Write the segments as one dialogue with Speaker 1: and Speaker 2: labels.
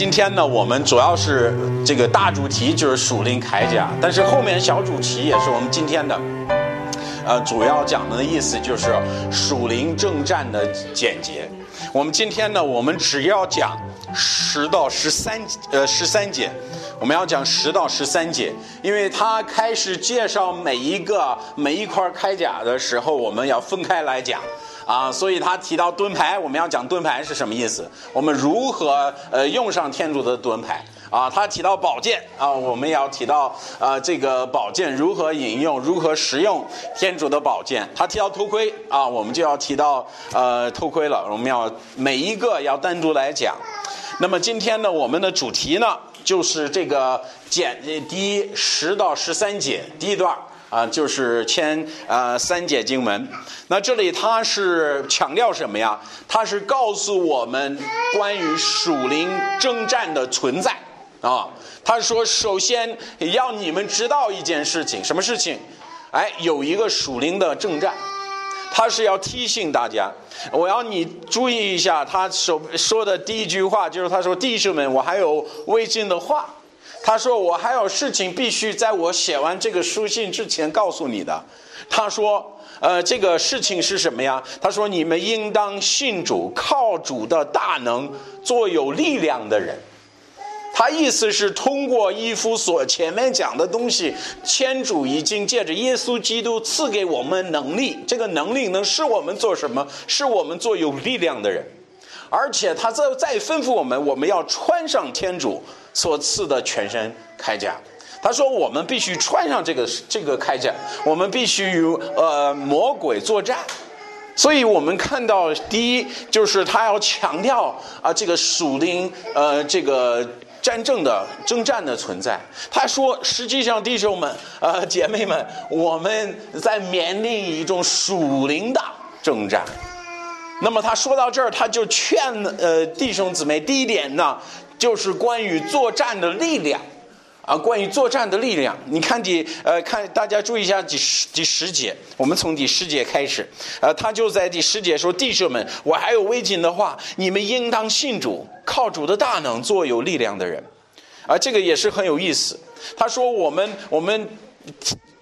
Speaker 1: 今天呢，我们主要是这个大主题就是属灵铠甲，但是后面小主题也是我们今天的，呃，主要讲的意思就是属灵正战的简洁。我们今天呢，我们只要讲十到十三呃十三节，我们要讲十到十三节，因为他开始介绍每一个每一块铠甲的时候，我们要分开来讲。啊，所以他提到盾牌，我们要讲盾牌是什么意思？我们如何呃用上天主的盾牌？啊，他提到宝剑啊，我们要提到呃这个宝剑如何引用，如何使用天主的宝剑。他提到头盔啊，我们就要提到呃头盔了。我们要每一个要单独来讲。那么今天呢，我们的主题呢就是这个简第十到十三节第一段。啊，就是签呃三节经文。那这里他是强调什么呀？他是告诉我们关于属灵征战的存在啊。他说，首先要你们知道一件事情，什么事情？哎，有一个属灵的征战，他是要提醒大家。我要你注意一下，他所说的第一句话就是他说：“弟兄们，我还有未尽的话。”他说：“我还有事情必须在我写完这个书信之前告诉你的。”他说：“呃，这个事情是什么呀？”他说：“你们应当信主，靠主的大能，做有力量的人。”他意思是通过伊夫所前面讲的东西，天主已经借着耶稣基督赐给我们能力，这个能力能使我们做什么？使我们做有力量的人。而且他再再吩咐我们，我们要穿上天主。所赐的全身铠甲，他说我们必须穿上这个这个铠甲，我们必须与呃魔鬼作战。所以我们看到，第一就是他要强调啊这个属灵呃这个战争的征战的存在。他说，实际上弟兄们呃姐妹们，我们在面临一种属灵的征战。那么他说到这儿，他就劝呃弟兄姊妹，第一点呢。就是关于作战的力量，啊，关于作战的力量。你看第呃，看大家注意一下第十第十节，我们从第十节开始，呃，他就在第十节说：“弟兄们，我还有未尽的话，你们应当信主，靠主的大能做有力量的人。”啊，这个也是很有意思。他说：“我们我们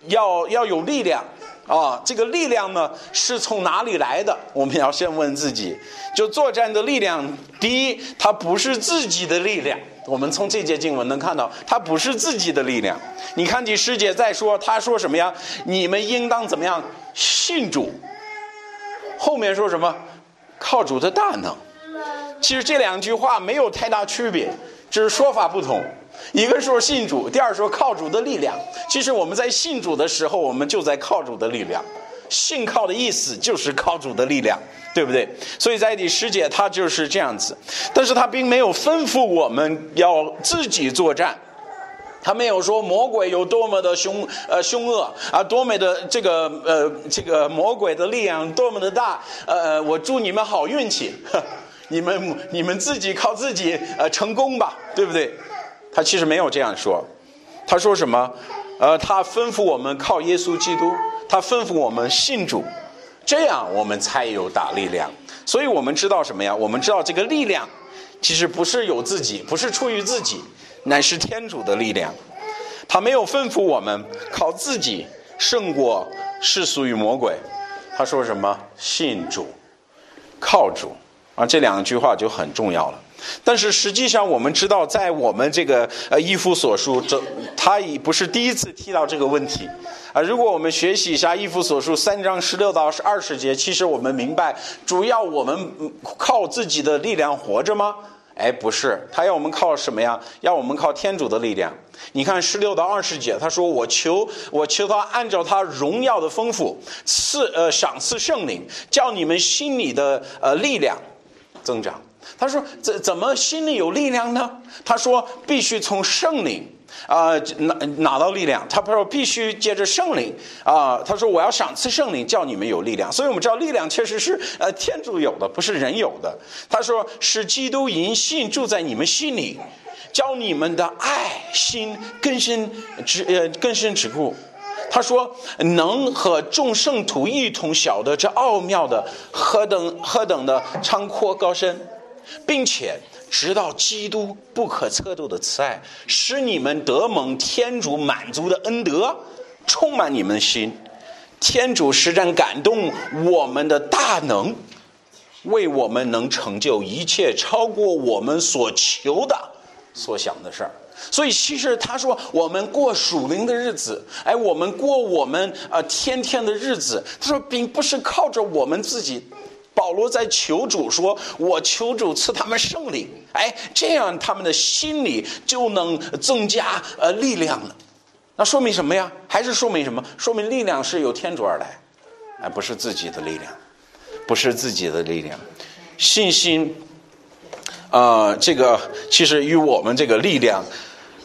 Speaker 1: 要要有力量。”啊，这个力量呢是从哪里来的？我们要先问自己。就作战的力量，第一，它不是自己的力量。我们从这节经文能看到，它不是自己的力量。你看第十节再说，他说什么呀？你们应当怎么样信主？后面说什么？靠主的大能。其实这两句话没有太大区别，只是说法不同。一个说信主，第二说靠主的力量。其实我们在信主的时候，我们就在靠主的力量。信靠的意思就是靠主的力量，对不对？所以在第十节他就是这样子，但是他并没有吩咐我们要自己作战，他没有说魔鬼有多么的凶呃凶恶啊，多么的这个呃这个魔鬼的力量多么的大，呃我祝你们好运气，你们你们自己靠自己呃成功吧，对不对？他其实没有这样说，他说什么？呃，他吩咐我们靠耶稣基督，他吩咐我们信主，这样我们才有大力量。所以我们知道什么呀？我们知道这个力量，其实不是有自己，不是出于自己，乃是天主的力量。他没有吩咐我们靠自己胜过世俗与魔鬼。他说什么？信主，靠主。啊，这两句话就很重要了。但是实际上，我们知道，在我们这个呃一夫所书，这他已不是第一次提到这个问题啊。如果我们学习一下一夫所书三章十六到二十节，其实我们明白，主要我们靠自己的力量活着吗？哎，不是，他要我们靠什么呀？要我们靠天主的力量。你看十六到二十节，他说：“我求我求他按照他荣耀的丰富赐呃赏赐圣灵，叫你们心里的呃力量增长。”他说：“怎怎么心里有力量呢？”他说：“必须从圣灵啊拿拿到力量。”他说：“必须借着圣灵啊。”他说：“我要赏赐圣灵，叫你们有力量。”所以我们知道，力量确实是呃天主有的，不是人有的。他说：“使基督因信住在你们心里，教你们的爱心更深之呃更深之固。”他说：“能和众圣徒一同晓得这奥妙的何等何等的长阔高深。”并且直到基督不可测度的慈爱，使你们得蒙天主满足的恩德，充满你们的心。天主实在感动我们的大能，为我们能成就一切超过我们所求的、所想的事儿。所以，其实他说，我们过属灵的日子，哎，我们过我们呃天天的日子，他说，并不是靠着我们自己。保罗在求主说：“我求主赐他们圣灵，哎，这样他们的心里就能增加呃力量了。那说明什么呀？还是说明什么？说明力量是由天主而来，哎，不是自己的力量，不是自己的力量。信心，呃，这个其实与我们这个力量，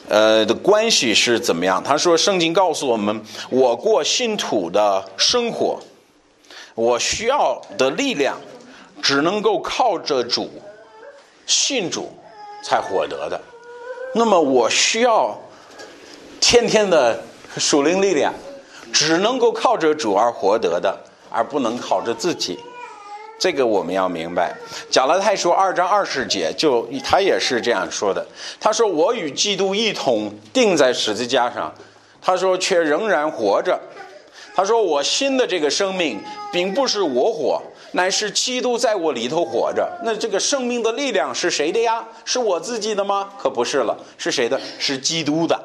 Speaker 1: 呃的关系是怎么样？他说，圣经告诉我们，我过信徒的生活。”我需要的力量，只能够靠着主，信主才获得的。那么我需要天天的属灵力量，只能够靠着主而获得的，而不能靠着自己。这个我们要明白。加拉太书二章二十节，就他也是这样说的。他说：“我与基督一同钉在十字架上。”他说：“却仍然活着。”他说：“我新的这个生命，并不是我活，乃是基督在我里头活着。那这个生命的力量是谁的呀？是我自己的吗？可不是了，是谁的？是基督的。”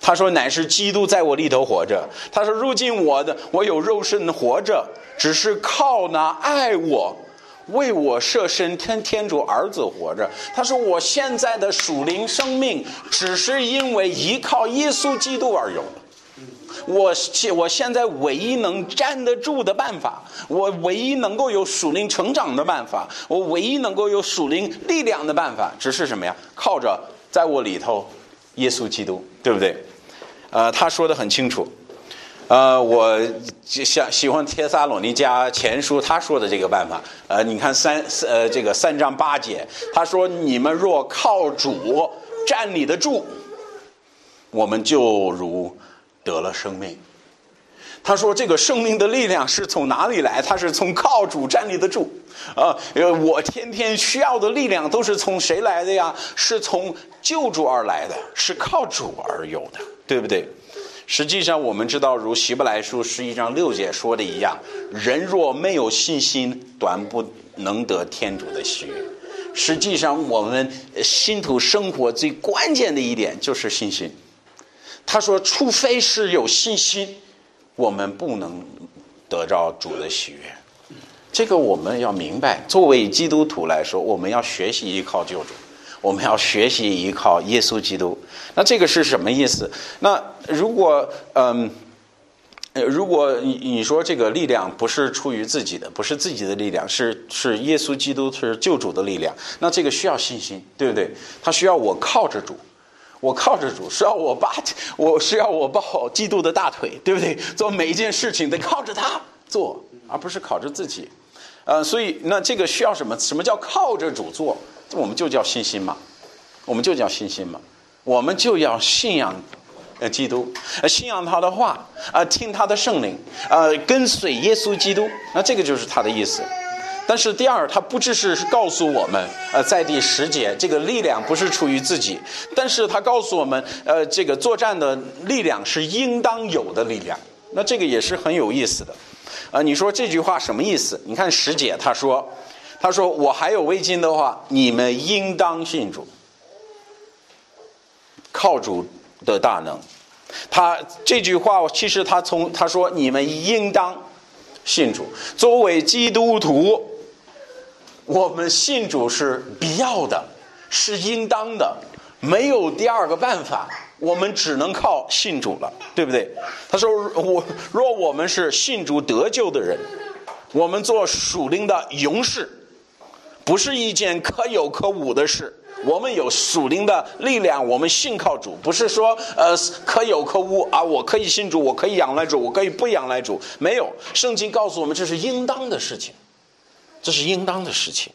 Speaker 1: 他说：“乃是基督在我里头活着。”他说：“如今我的我有肉身活着，只是靠那爱我、为我设身天天主儿子活着。”他说：“我现在的属灵生命，只是因为依靠耶稣基督而有。”我现我现在唯一能站得住的办法，我唯一能够有属灵成长的办法，我唯一能够有属灵力量的办法，只是什么呀？靠着在我里头，耶稣基督，对不对？呃，他说的很清楚。呃，我想喜欢帖撒罗尼迦前书他说的这个办法。呃，你看三呃这个三章八节，他说：“你们若靠主站立得住，我们就如。”得了生命，他说：“这个生命的力量是从哪里来？他是从靠主站立得住啊！呃，我天天需要的力量都是从谁来的呀？是从救主而来的，是靠主而有的，对不对？实际上，我们知道，如希伯来书十一章六节说的一样，人若没有信心，短不能得天主的喜悦。实际上，我们信徒生活最关键的一点就是信心。”他说：“除非是有信心，我们不能得到主的喜悦。这个我们要明白。作为基督徒来说，我们要学习依靠救主，我们要学习依靠耶稣基督。那这个是什么意思？那如果嗯，如果你你说这个力量不是出于自己的，不是自己的力量，是是耶稣基督是救主的力量，那这个需要信心，对不对？他需要我靠着主。”我靠着主，是要我抱，我是要我抱基督的大腿，对不对？做每一件事情得靠着他做，而不是靠着自己。呃，所以那这个需要什么？什么叫靠着主做？我们就叫信心嘛，我们就叫信心嘛，我们就要信仰呃基督，呃信仰他的话，啊听他的圣灵，呃跟随耶稣基督，那这个就是他的意思。但是第二，他不只是告诉我们，呃，在第十节，这个力量不是出于自己，但是他告诉我们，呃，这个作战的力量是应当有的力量。那这个也是很有意思的，啊，你说这句话什么意思？你看十节他说，他说我还有围巾的话，你们应当信主，靠主的大能。他这句话其实他从他说你们应当信主，作为基督徒。我们信主是必要的，是应当的，没有第二个办法，我们只能靠信主了，对不对？他说：“我若我们是信主得救的人，我们做属灵的勇士，不是一件可有可无的事。我们有属灵的力量，我们信靠主，不是说呃可有可无啊。我可以信主，我可以仰赖主，我可以不仰赖主，没有。圣经告诉我们，这是应当的事情。”这是应当的事情，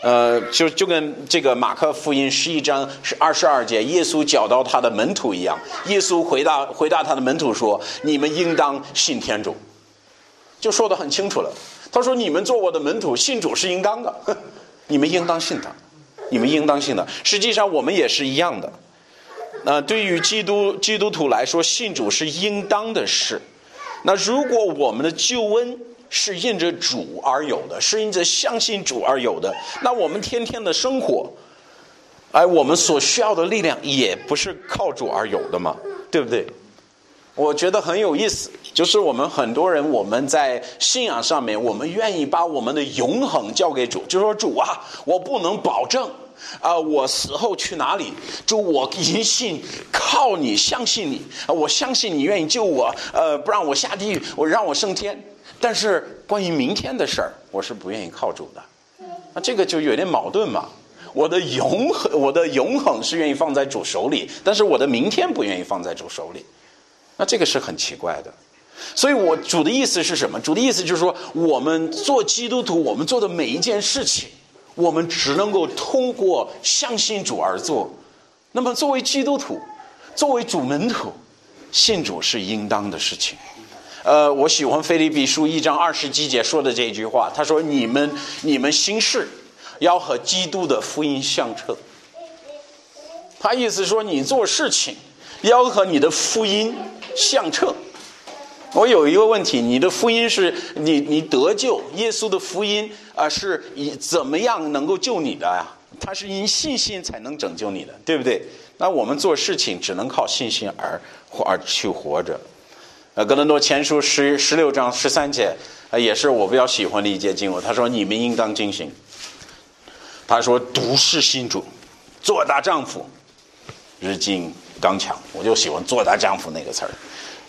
Speaker 1: 呃，就就跟这个马克福音十一章是二十二节，耶稣教导他的门徒一样。耶稣回答回答他的门徒说：“你们应当信天主。”就说的很清楚了。他说：“你们做我的门徒，信主是应当的，你们应当信他。”你们应当信的。实际上，我们也是一样的。那对于基督基督徒来说，信主是应当的事。那如果我们的救恩是因着主而有的，是因着相信主而有的，那我们天天的生活，哎，我们所需要的力量也不是靠主而有的嘛，对不对？我觉得很有意思，就是我们很多人，我们在信仰上面，我们愿意把我们的永恒交给主，就说主啊，我不能保证啊，我死后去哪里？主，我一信靠你，相信你，我相信你愿意救我，呃，不让我下地狱，我让我升天。但是关于明天的事儿，我是不愿意靠主的。那这个就有点矛盾嘛。我的永恒，我的永恒是愿意放在主手里，但是我的明天不愿意放在主手里。那这个是很奇怪的。所以我主的意思是什么？主的意思就是说，我们做基督徒，我们做的每一件事情，我们只能够通过相信主而做。那么作为基督徒，作为主门徒，信主是应当的事情。呃，我喜欢菲利比书一章二十几节说的这句话，他说：“你们你们行事要和基督的福音相称。”他意思说，你做事情要和你的福音相称。我有一个问题，你的福音是你你得救，耶稣的福音啊，是以怎么样能够救你的呀？他是因信心才能拯救你的，对不对？那我们做事情只能靠信心而活而去活着。呃，哥伦多前书十十六章十三节，啊，也是我比较喜欢的一节经文。他说：“你们应当警醒。”他说：“独是新主，做大丈夫，日进刚强。”我就喜欢“做大丈夫”那个词儿，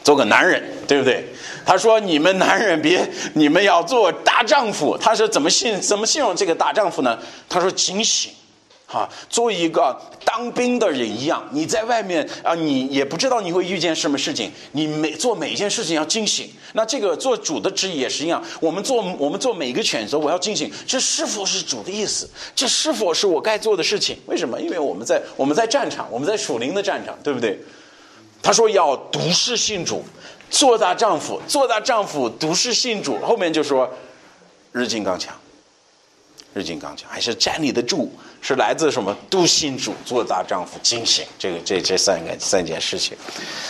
Speaker 1: 做个男人，对不对？他说：“你们男人别，你们要做大丈夫。”他是怎么信怎么形容这个大丈夫呢？他说：“警醒。”啊，做一个当兵的人一样，你在外面啊，你也不知道你会遇见什么事情，你每做每一件事情要惊醒。那这个做主的旨意也是一样，我们做我们做每一个选择，我要惊醒，这是否是主的意思？这是否是我该做的事情？为什么？因为我们在我们在战场，我们在属灵的战场，对不对？他说要独事信主，做大丈夫，做大丈夫，独事信主。后面就说日进刚强，日进刚强，还是站立得住。是来自什么？笃信主，做大丈夫，警醒。这个这这三个三件事情，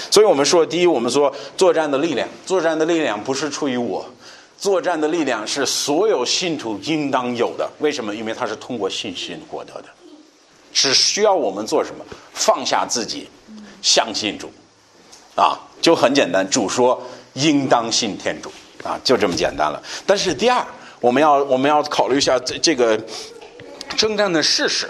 Speaker 1: 所以我们说，第一，我们说作战的力量，作战的力量不是出于我，作战的力量是所有信徒应当有的。为什么？因为它是通过信心获得的，只需要我们做什么？放下自己，相信主，啊，就很简单。主说应当信天主，啊，就这么简单了。但是第二，我们要我们要考虑一下这这个。征战的事实，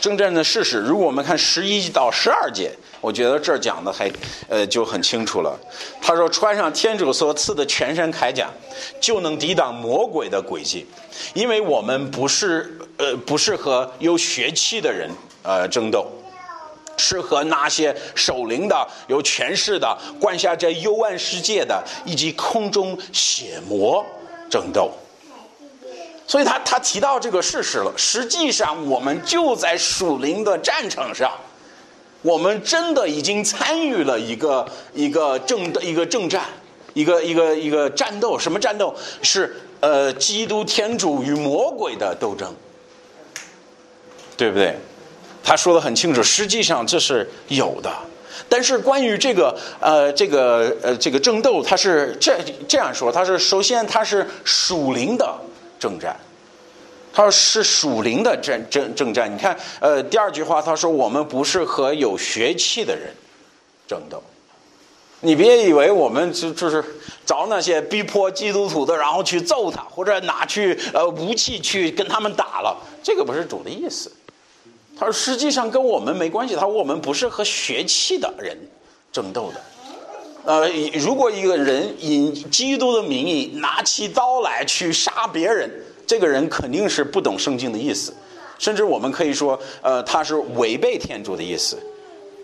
Speaker 1: 征战的事实。如果我们看十一到十二节，我觉得这儿讲的还呃就很清楚了。他说：“穿上天主所赐的全身铠甲，就能抵挡魔鬼的诡计，因为我们不是呃不是和有血气的人呃争斗，是和那些守灵的、有权势的、管辖这幽暗世界的以及空中血魔争斗。”所以他他提到这个事实了。实际上，我们就在属灵的战场上，我们真的已经参与了一个一个正的一个正战，一个一个一个战斗。什么战斗？是呃，基督天主与魔鬼的斗争，对不对？他说的很清楚。实际上这是有的。但是关于这个呃这个呃这个争斗，他是这这样说：他是首先他是属灵的。征战，他说是属灵的征征征战。你看，呃，第二句话他说我们不是和有血气的人争斗。你别以为我们就就是找那些逼迫基督徒的，然后去揍他，或者拿去呃武器去跟他们打了。这个不是主的意思。他说实际上跟我们没关系。他说我们不是和血气的人争斗的。呃，如果一个人以基督的名义拿起刀来去杀别人，这个人肯定是不懂圣经的意思，甚至我们可以说，呃，他是违背天主的意思。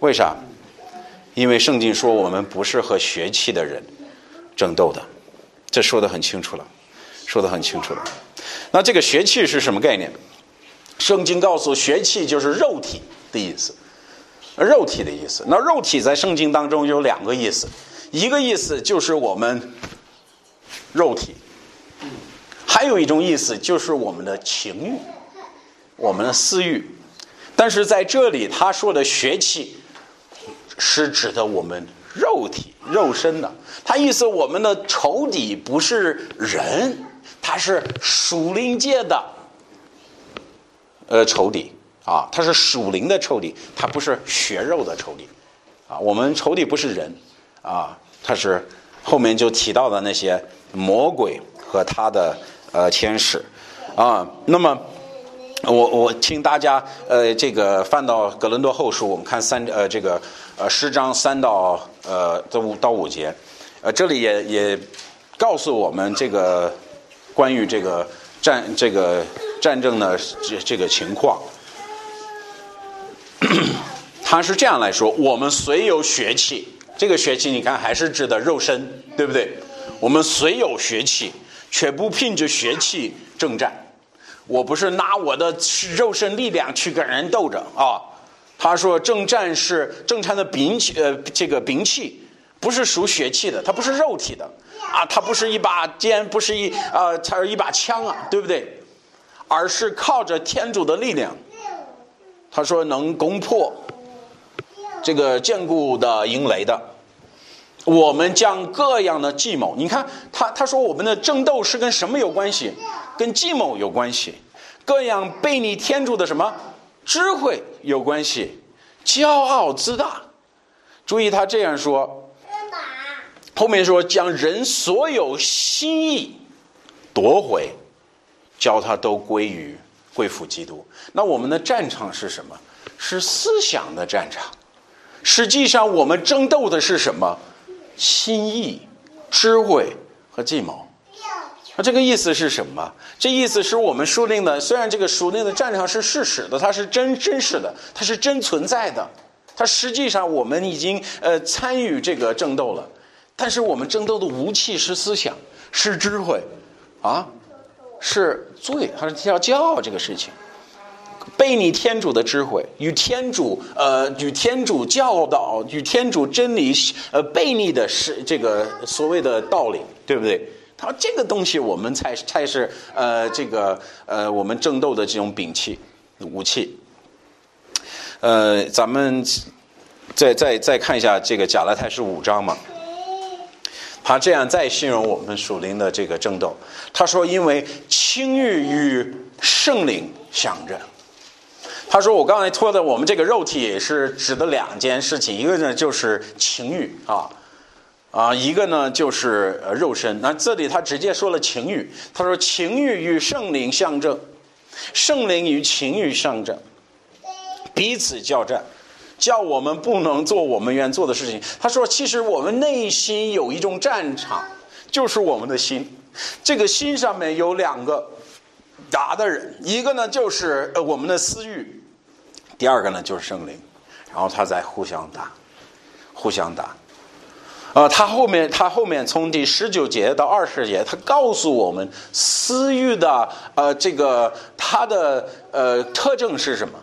Speaker 1: 为啥？因为圣经说我们不是和血气的人争斗的，这说的很清楚了，说的很清楚了。那这个血气是什么概念？圣经告诉血气就是肉体的意思，肉体的意思。那肉体在圣经当中有两个意思。一个意思就是我们肉体，还有一种意思就是我们的情欲，我们的私欲。但是在这里他说的血气，是指的我们肉体、肉身的。他意思我们的仇敌不是人，他是属灵界的，呃，仇敌啊，他是属灵的仇敌，他不是血肉的仇敌，啊，我们仇敌不是人，啊，他是后面就提到的那些魔鬼和他的呃天使，啊，那么。我我请大家呃这个翻到格伦多后书，我们看三呃这个呃十章三到呃到五到五节，呃这里也也告诉我们这个关于这个战这个战争的这这个情况，他是这样来说：我们虽有血气，这个血气你看还是指的肉身，对不对？我们虽有血气，却不凭着血气征战。我不是拿我的肉身力量去跟人斗着啊！他说正战是正常的兵器，呃，这个兵器不是属血气的，它不是肉体的啊，它不是一把剑，不是一啊，它是一把枪啊，对不对？而是靠着天主的力量。他说能攻破这个坚固的营垒的。我们将各样的计谋，你看他他说我们的争斗是跟什么有关系？跟计谋有关系，各样背逆天主的什么智慧有关系，骄傲自大。注意他这样说，后面说将人所有心意夺回，叫他都归于归附基督。那我们的战场是什么？是思想的战场。实际上我们争斗的是什么？心意、智慧和计谋。那这个意思是什么？这意思是我们书令的，虽然这个书令的战场是事实的，它是真真实的，它是真存在的，它实际上我们已经呃参与这个争斗了。但是我们争斗的武器是思想，是智慧，啊，是罪，还是要骄傲这个事情？背逆天主的智慧，与天主呃与天主教导、与天主真理呃背逆的是这个所谓的道理，对不对？他说：“这个东西我们才才是呃，这个呃，我们争斗的这种兵器武器。呃，咱们再再再看一下这个贾拉泰是五章嘛。他这样再形容我们属灵的这个争斗。他说：因为情欲与圣灵相争。他说：我刚才说的我们这个肉体是指的两件事情，一个呢就是情欲啊。”啊，一个呢就是肉身，那这里他直接说了情欲，他说情欲与圣灵相争，圣灵与情欲相争，彼此交战，叫我们不能做我们愿做的事情。他说，其实我们内心有一种战场，就是我们的心，这个心上面有两个打的人，一个呢就是呃我们的私欲，第二个呢就是圣灵，然后他在互相打，互相打。呃，他后面，他后面从第十九节到二十节，他告诉我们私欲的呃这个它的呃特征是什么？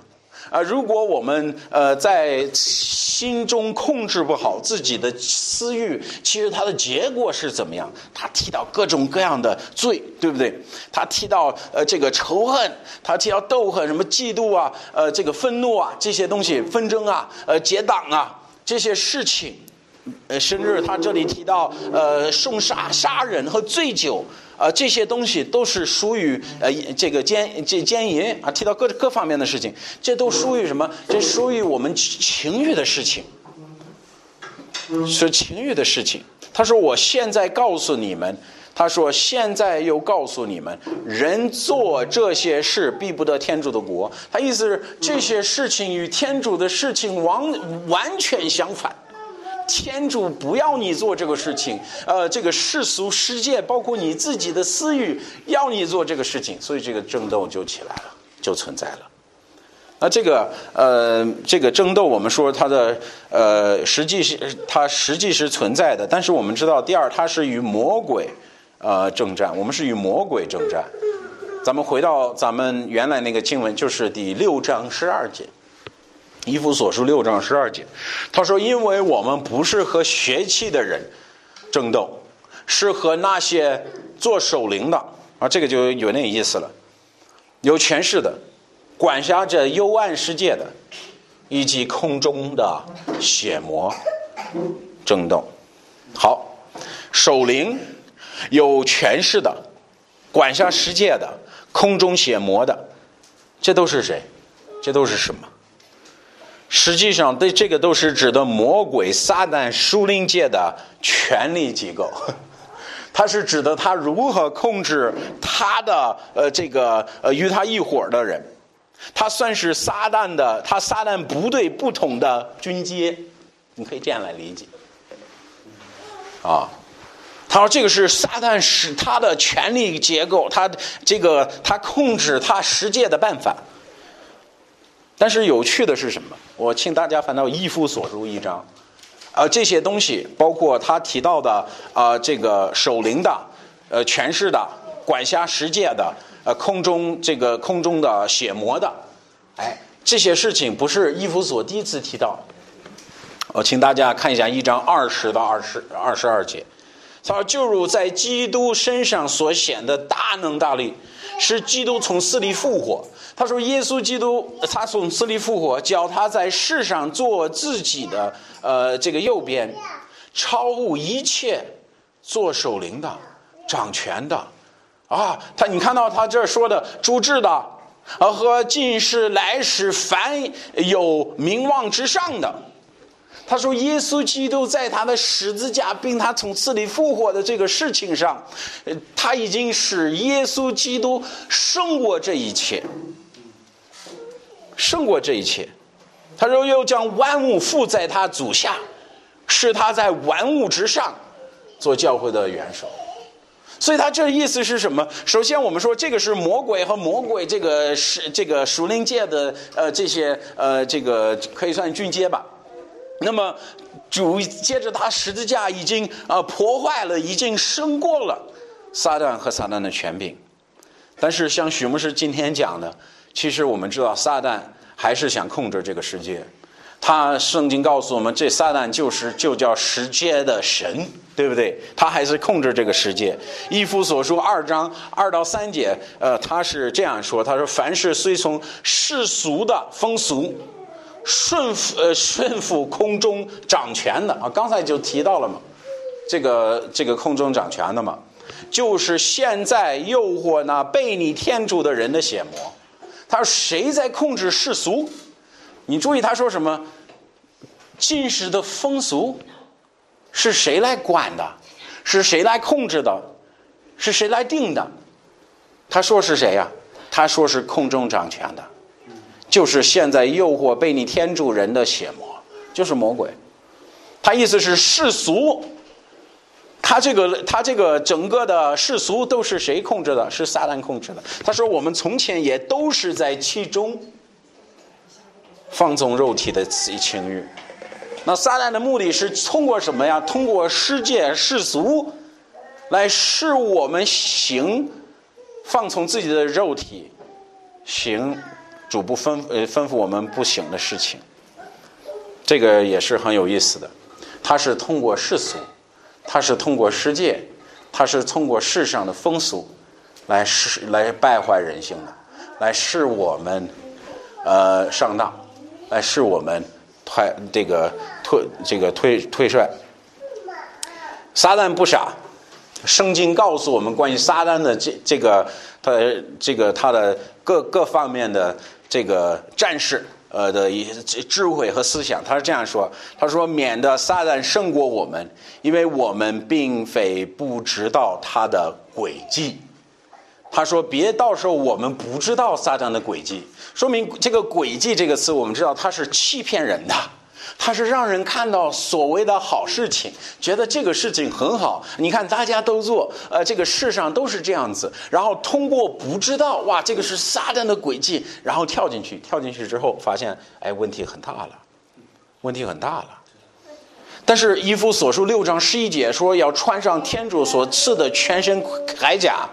Speaker 1: 啊，如果我们呃在心中控制不好自己的私欲，其实它的结果是怎么样？他提到各种各样的罪，对不对？他提到呃这个仇恨，他提到斗恨，什么嫉妒啊，呃这个愤怒啊这些东西，纷争啊，呃结党啊这些事情。呃，甚至他这里提到，呃，送杀、杀人和醉酒，啊，这些东西都是属于呃这个奸这奸淫啊，提到各各方面的事情，这都属于什么？这属于我们情欲的事情，是情欲的事情。他说：“我现在告诉你们，他说现在又告诉你们，人做这些事，必不得天主的国。他意思是这些事情与天主的事情完完全相反。”天主不要你做这个事情，呃，这个世俗世界，包括你自己的私欲，要你做这个事情，所以这个争斗就起来了，就存在了。那这个呃，这个争斗，我们说它的呃，实际是它实际是存在的，但是我们知道，第二，它是与魔鬼呃征战，我们是与魔鬼征战。咱们回到咱们原来那个经文，就是第六章十二节。以弗所书六章十二节，他说：“因为我们不是和学气的人争斗，是和那些做守灵的啊，这个就有那意思了。有权势的，管辖着幽暗世界的，以及空中的血魔争斗。好，守灵有权势的，管辖世界的，空中血魔的，这都是谁？这都是什么？实际上，对这个都是指的魔鬼撒旦属灵界的权力机构，它是指的他如何控制他的呃这个呃与他一伙的人，他算是撒旦的他撒旦部队不同的军阶，你可以这样来理解。啊，他说这个是撒旦使他的权力结构，他这个他控制他世界的办法。但是有趣的是什么？我请大家翻到《一夫所书》一章，呃，这些东西包括他提到的啊，这个守灵的，呃，权势的，管辖世界的，呃，空中这个空中的血魔的，哎，这些事情不是一夫所第一次提到。我请大家看一下一章二十到二十二十二节，他说：“就如在基督身上所显的大能大力，是基督从死里复活。”他说：“耶稣基督，他从死里复活，叫他在世上做自己的呃这个右边，超乎一切做守灵的、掌权的啊！他你看到他这说的主治的啊和今世来世凡有名望之上的。他说耶稣基督在他的十字架并他从死里复活的这个事情上，他已经使耶稣基督胜过这一切。”胜过这一切，他说又将万物附在他足下，使他在万物之上做教会的元首。所以他这意思是什么？首先我们说这个是魔鬼和魔鬼这个是这个属灵界的呃这些呃这个可以算军阶吧。那么主接着他十字架已经呃破坏了，已经胜过了撒旦和撒旦的权柄。但是像许牧师今天讲的。其实我们知道，撒旦还是想控制这个世界。他圣经告诉我们，这撒旦就是就叫世界的神，对不对？他还是控制这个世界。一夫所说二章二到三节，呃，他是这样说：他说，凡是随从世俗的风俗，顺服呃顺服空中掌权的啊，刚才就提到了嘛，这个这个空中掌权的嘛，就是现在诱惑那被你天主的人的血魔。他说：“谁在控制世俗？你注意他说什么？近世的风俗是谁来管的？是谁来控制的？是谁来定的？他说是谁呀？他说是空中掌权的，就是现在诱惑被你天主人的邪魔，就是魔鬼。他意思是世俗。”他这个，他这个整个的世俗都是谁控制的？是撒旦控制的。他说：“我们从前也都是在其中放纵肉体的情欲。那撒旦的目的是通过什么呀？通过世界世俗来使我们行放从自己的肉体行主不吩呃吩咐我们不行的事情。这个也是很有意思的。他是通过世俗。”他是通过世界，他是通过世上的风俗，来使来败坏人性的，来使我们呃上当，来使我们退这个退这个退退帅。撒旦不傻，圣经告诉我们关于撒旦的这这个他这个他的各各方面的这个战士。呃的一智慧和思想，他是这样说：“他说，免得撒旦胜过我们，因为我们并非不知道他的诡计。”他说：“别到时候我们不知道撒旦的诡计，说明这个诡计这个词，我们知道它是欺骗人的。”他是让人看到所谓的好事情，觉得这个事情很好。你看大家都做，呃，这个世上都是这样子。然后通过不知道，哇，这个是撒旦的诡计，然后跳进去，跳进去之后发现，哎，问题很大了，问题很大了。但是《伊夫所述六章十一节说，要穿上天主所赐的全身铠甲，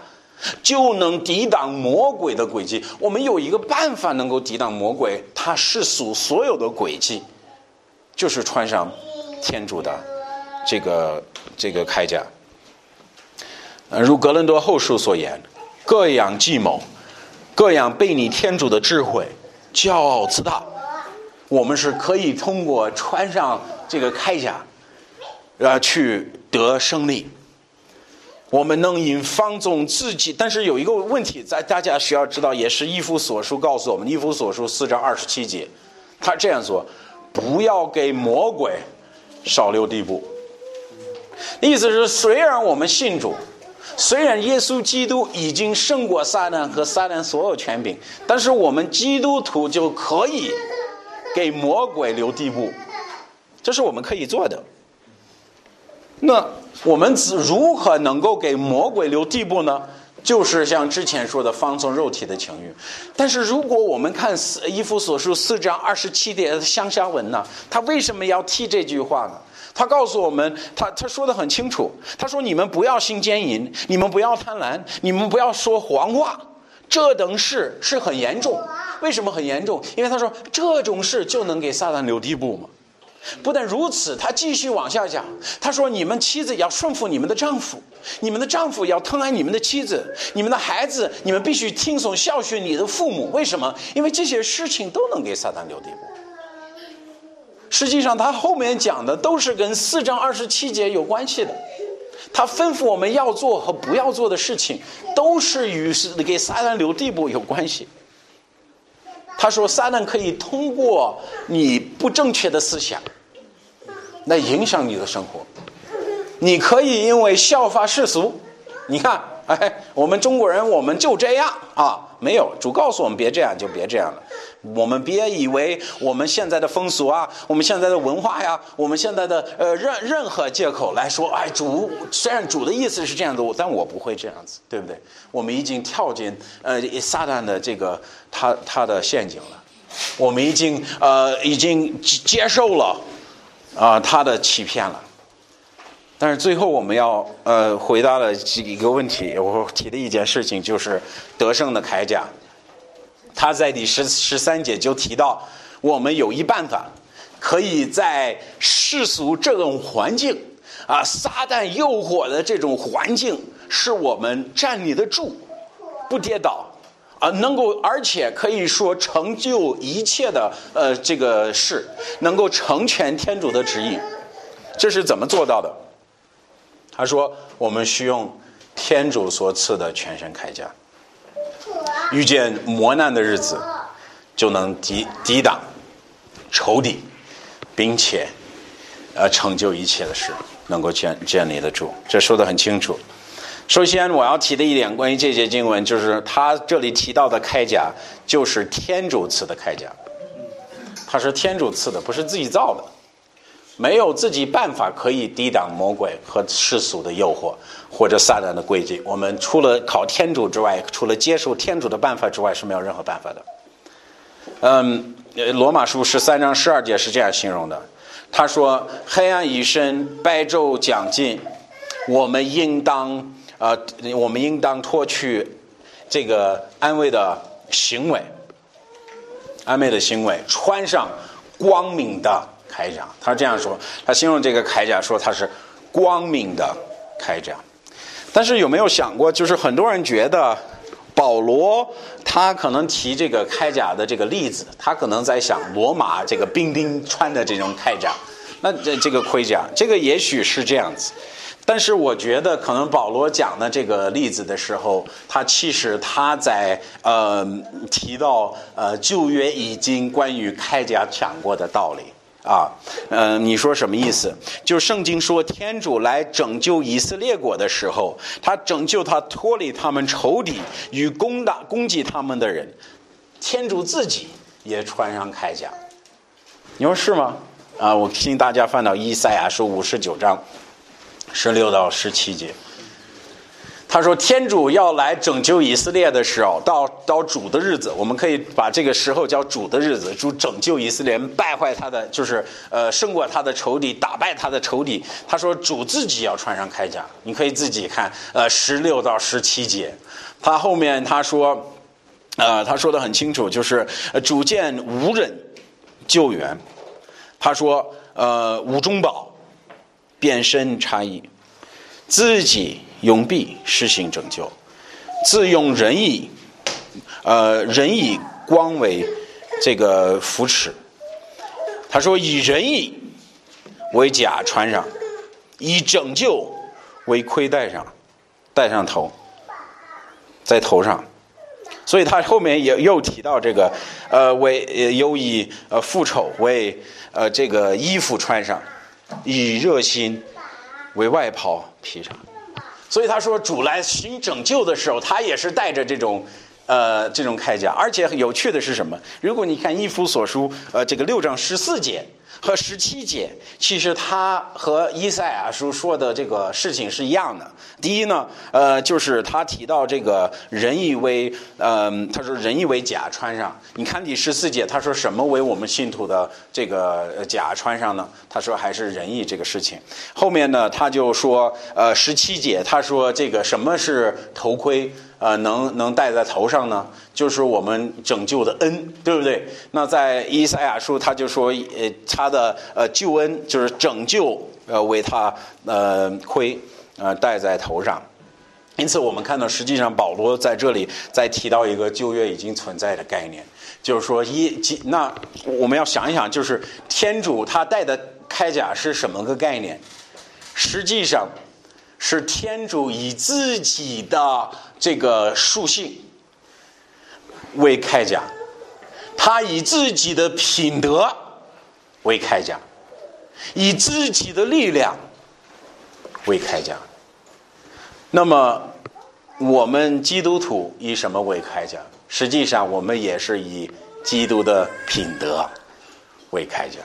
Speaker 1: 就能抵挡魔鬼的诡计。我们有一个办法能够抵挡魔鬼，他世俗所有的诡计。就是穿上天主的这个这个铠甲，如格伦多后书所言，各样计谋、各样背逆天主的智慧，骄傲自大。我们是可以通过穿上这个铠甲，呃，去得胜利。我们能引放纵自己，但是有一个问题，在大家需要知道，也是一夫所书告诉我们，一夫所书四章二十七节，他这样说：不要给魔鬼少留地步。意思是，虽然我们信主，虽然耶稣基督已经胜过撒旦和撒旦所有权柄，但是我们基督徒就可以。给魔鬼留地步，这是我们可以做的。那我们如何能够给魔鬼留地步呢？就是像之前说的，放纵肉体的情欲。但是如果我们看四《一夫所述》四章二十七节的乡下文呢，他为什么要替这句话呢？他告诉我们，他他说的很清楚，他说：“你们不要心奸淫，你们不要贪婪，你们不要说谎话，这等事是很严重。”为什么很严重？因为他说这种事就能给撒旦留地步吗？不但如此，他继续往下讲，他说：“你们妻子要顺服你们的丈夫，你们的丈夫要疼爱你们的妻子，你们的孩子，你们必须听从孝顺你的父母。为什么？因为这些事情都能给撒旦留地步。实际上，他后面讲的都是跟四章二十七节有关系的。他吩咐我们要做和不要做的事情，都是与给撒旦留地步有关系。”他说：“撒旦可以通过你不正确的思想，来影响你的生活。你可以因为效法世俗，你看，哎，我们中国人我们就这样啊，没有主告诉我们别这样，就别这样了。我们别以为我们现在的风俗啊，我们现在的文化呀，我们现在的呃任任何借口来说，哎，主虽然主的意思是这样子，但我不会这样子，对不对？我们已经跳进呃撒旦的这个。”他他的陷阱了，我们已经呃已经接受了啊他的欺骗了，但是最后我们要呃回答的几个问题，我提的一件事情就是得胜的铠甲，他在第十十三节就提到，我们有一办法，可以在世俗这种环境啊撒旦诱惑的这种环境，使我们站立得住，不跌倒。啊，能够而且可以说成就一切的呃这个事，能够成全天主的旨意，这是怎么做到的？他说，我们需用天主所赐的全身铠甲，遇见磨难的日子，就能抵抵挡仇敌，并且呃成就一切的事，能够建建立得住。这说的很清楚。首先，我要提的一点关于这节经文，就是他这里提到的铠甲，就是天主赐的铠甲，它是天主赐的，不是自己造的，没有自己办法可以抵挡魔鬼和世俗的诱惑或者撒旦的诡计。我们除了靠天主之外，除了接受天主的办法之外，是没有任何办法的。嗯，罗马书十三章十二节是这样形容的，他说：“黑暗已深，白昼将近，我们应当。”呃，我们应当脱去这个安慰的行为，安慰的行为，穿上光明的铠甲。他这样说，他形容这个铠甲说它是光明的铠甲。但是有没有想过，就是很多人觉得保罗他可能提这个铠甲的这个例子，他可能在想罗马这个兵丁穿的这种铠甲，那这这个盔甲，这个也许是这样子。但是我觉得，可能保罗讲的这个例子的时候，他其实他在呃提到呃旧约已经关于铠甲讲过的道理啊，嗯，你说什么意思？就圣经说天主来拯救以色列国的时候，他拯救他脱离他们仇敌与攻打攻击他们的人，天主自己也穿上铠甲。你说是吗？啊，我请大家翻到以赛亚书五十九章。十六到十七节，他说：“天主要来拯救以色列的时候，到到主的日子，我们可以把这个时候叫主的日子，主拯救以色列，败坏他的，就是呃胜过他的仇敌，打败他的仇敌。”他说：“主自己要穿上铠甲，你可以自己看，呃，十六到十七节，他后面他说，呃，他说的很清楚，就是主见无人救援，他说，呃，无中宝。”变身差异，自己用臂施行拯救，自用仁义，呃，人以光为这个扶持。他说以仁义为甲穿上，以拯救为盔戴上，戴上头，在头上。所以他后面也又提到这个，呃，为又以呃复仇为呃这个衣服穿上，以热心为外袍披上。所以他说主来寻拯救的时候，他也是带着这种呃这种铠甲。而且有趣的是什么？如果你看一夫所书呃这个六章十四节。和十七节，其实他和伊赛亚书说的这个事情是一样的。第一呢，呃，就是他提到这个人以为，嗯，他说人以为甲穿上。你看第十四节，他说什么为我们信徒的这个甲穿上呢？他说还是仁义这个事情。后面呢，他就说，呃，十七节他说这个什么是头盔？呃，能能戴在头上呢，就是我们拯救的恩，对不对？那在以赛亚书，他就说，呃，他的呃救恩就是拯救，呃，为他呃盔，呃戴在头上。因此，我们看到，实际上保罗在这里在提到一个旧约已经存在的概念，就是说，一，那我们要想一想，就是天主他戴的铠甲是什么个概念？实际上。是天主以自己的这个属性为铠甲，他以自己的品德为铠甲，以自己的力量为铠甲。那么，我们基督徒以什么为铠甲？实际上，我们也是以基督的品德为铠甲，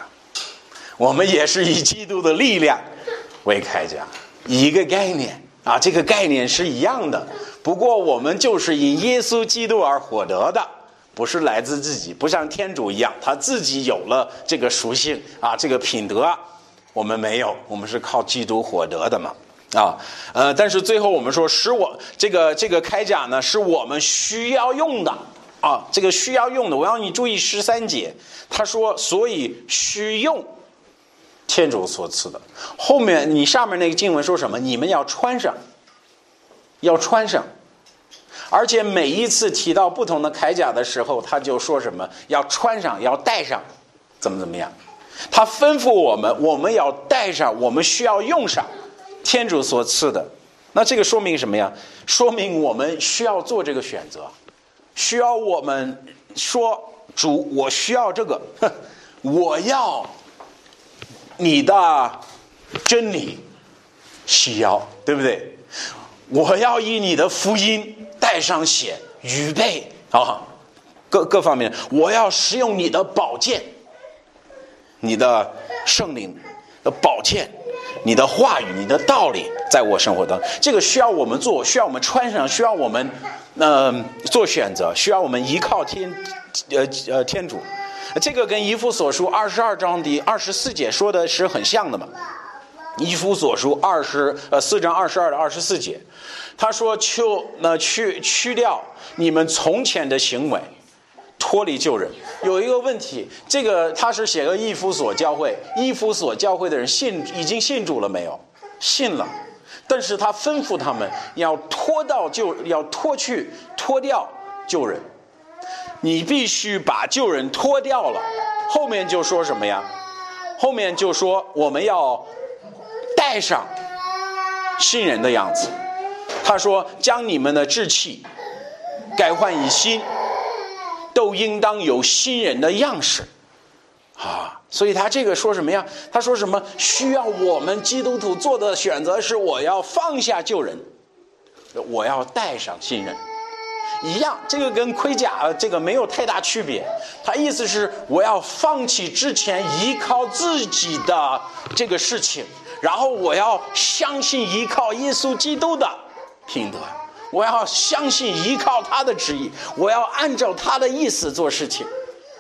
Speaker 1: 我们也是以基督的力量为铠甲。一个概念啊，这个概念是一样的。不过我们就是以耶稣基督而获得的，不是来自自己，不像天主一样，他自己有了这个属性啊，这个品德，我们没有，我们是靠基督获得的嘛啊。呃，但是最后我们说，使我这个这个铠甲呢，是我们需要用的啊，这个需要用的，我要你注意十三节，他说，所以需用。天主所赐的，后面你上面那个经文说什么？你们要穿上，要穿上，而且每一次提到不同的铠甲的时候，他就说什么？要穿上，要戴上，怎么怎么样？他吩咐我们，我们要戴上，我们需要用上天主所赐的。那这个说明什么呀？说明我们需要做这个选择，需要我们说主，我需要这个，我要。你的真理需要，对不对？我要以你的福音带上血，预备啊，各各方面，我要使用你的宝剑，你的圣灵的宝剑，你的话语，你的道理，在我生活当中，这个需要我们做，需要我们穿上，需要我们嗯做选择，需要我们依靠天呃呃天主。这个跟一夫所书二十二章的二十四节说的是很像的嘛？一夫所书二十呃四章二十二的二十四节，他说：“求那去去掉你们从前的行为，脱离旧人。”有一个问题，这个他是写个一夫所教会，一夫所教会的人信已经信主了没有？信了，但是他吩咐他们要脱到旧，要脱去脱掉旧人。你必须把旧人脱掉了，后面就说什么呀？后面就说我们要带上新人的样子。他说：“将你们的志气改换以新，都应当有新人的样式。”啊，所以他这个说什么呀？他说什么？需要我们基督徒做的选择是：我要放下旧人，我要带上新人。一样，这个跟盔甲这个没有太大区别。他意思是，我要放弃之前依靠自己的这个事情，然后我要相信依靠耶稣基督的品德，我要相信依靠他的旨意，我要按照他的意思做事情，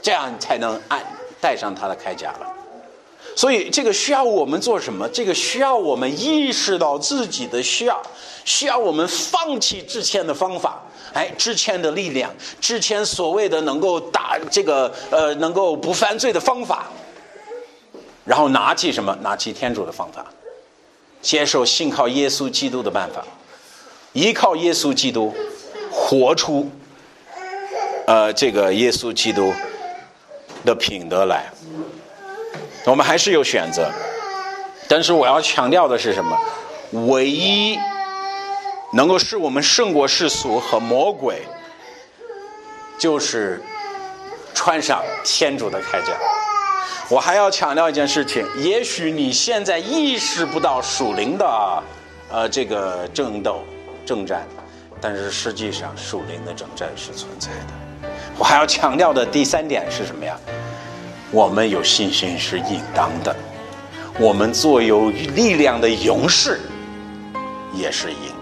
Speaker 1: 这样才能按带上他的铠甲了。所以，这个需要我们做什么？这个需要我们意识到自己的需要，需要我们放弃之前的方法。哎，之前的力量，之前所谓的能够打这个呃，能够不犯罪的方法，然后拿起什么？拿起天主的方法，接受信靠耶稣基督的办法，依靠耶稣基督，活出呃这个耶稣基督的品德来。我们还是有选择，但是我要强调的是什么？唯一能够使我们胜过世俗和魔鬼，就是穿上天主的铠甲。我还要强调一件事情：也许你现在意识不到属灵的，呃，这个争斗、征战，但是实际上属灵的征战是存在的。我还要强调的第三点是什么呀？我们有信心是应当的，我们做有力量的勇士也是应。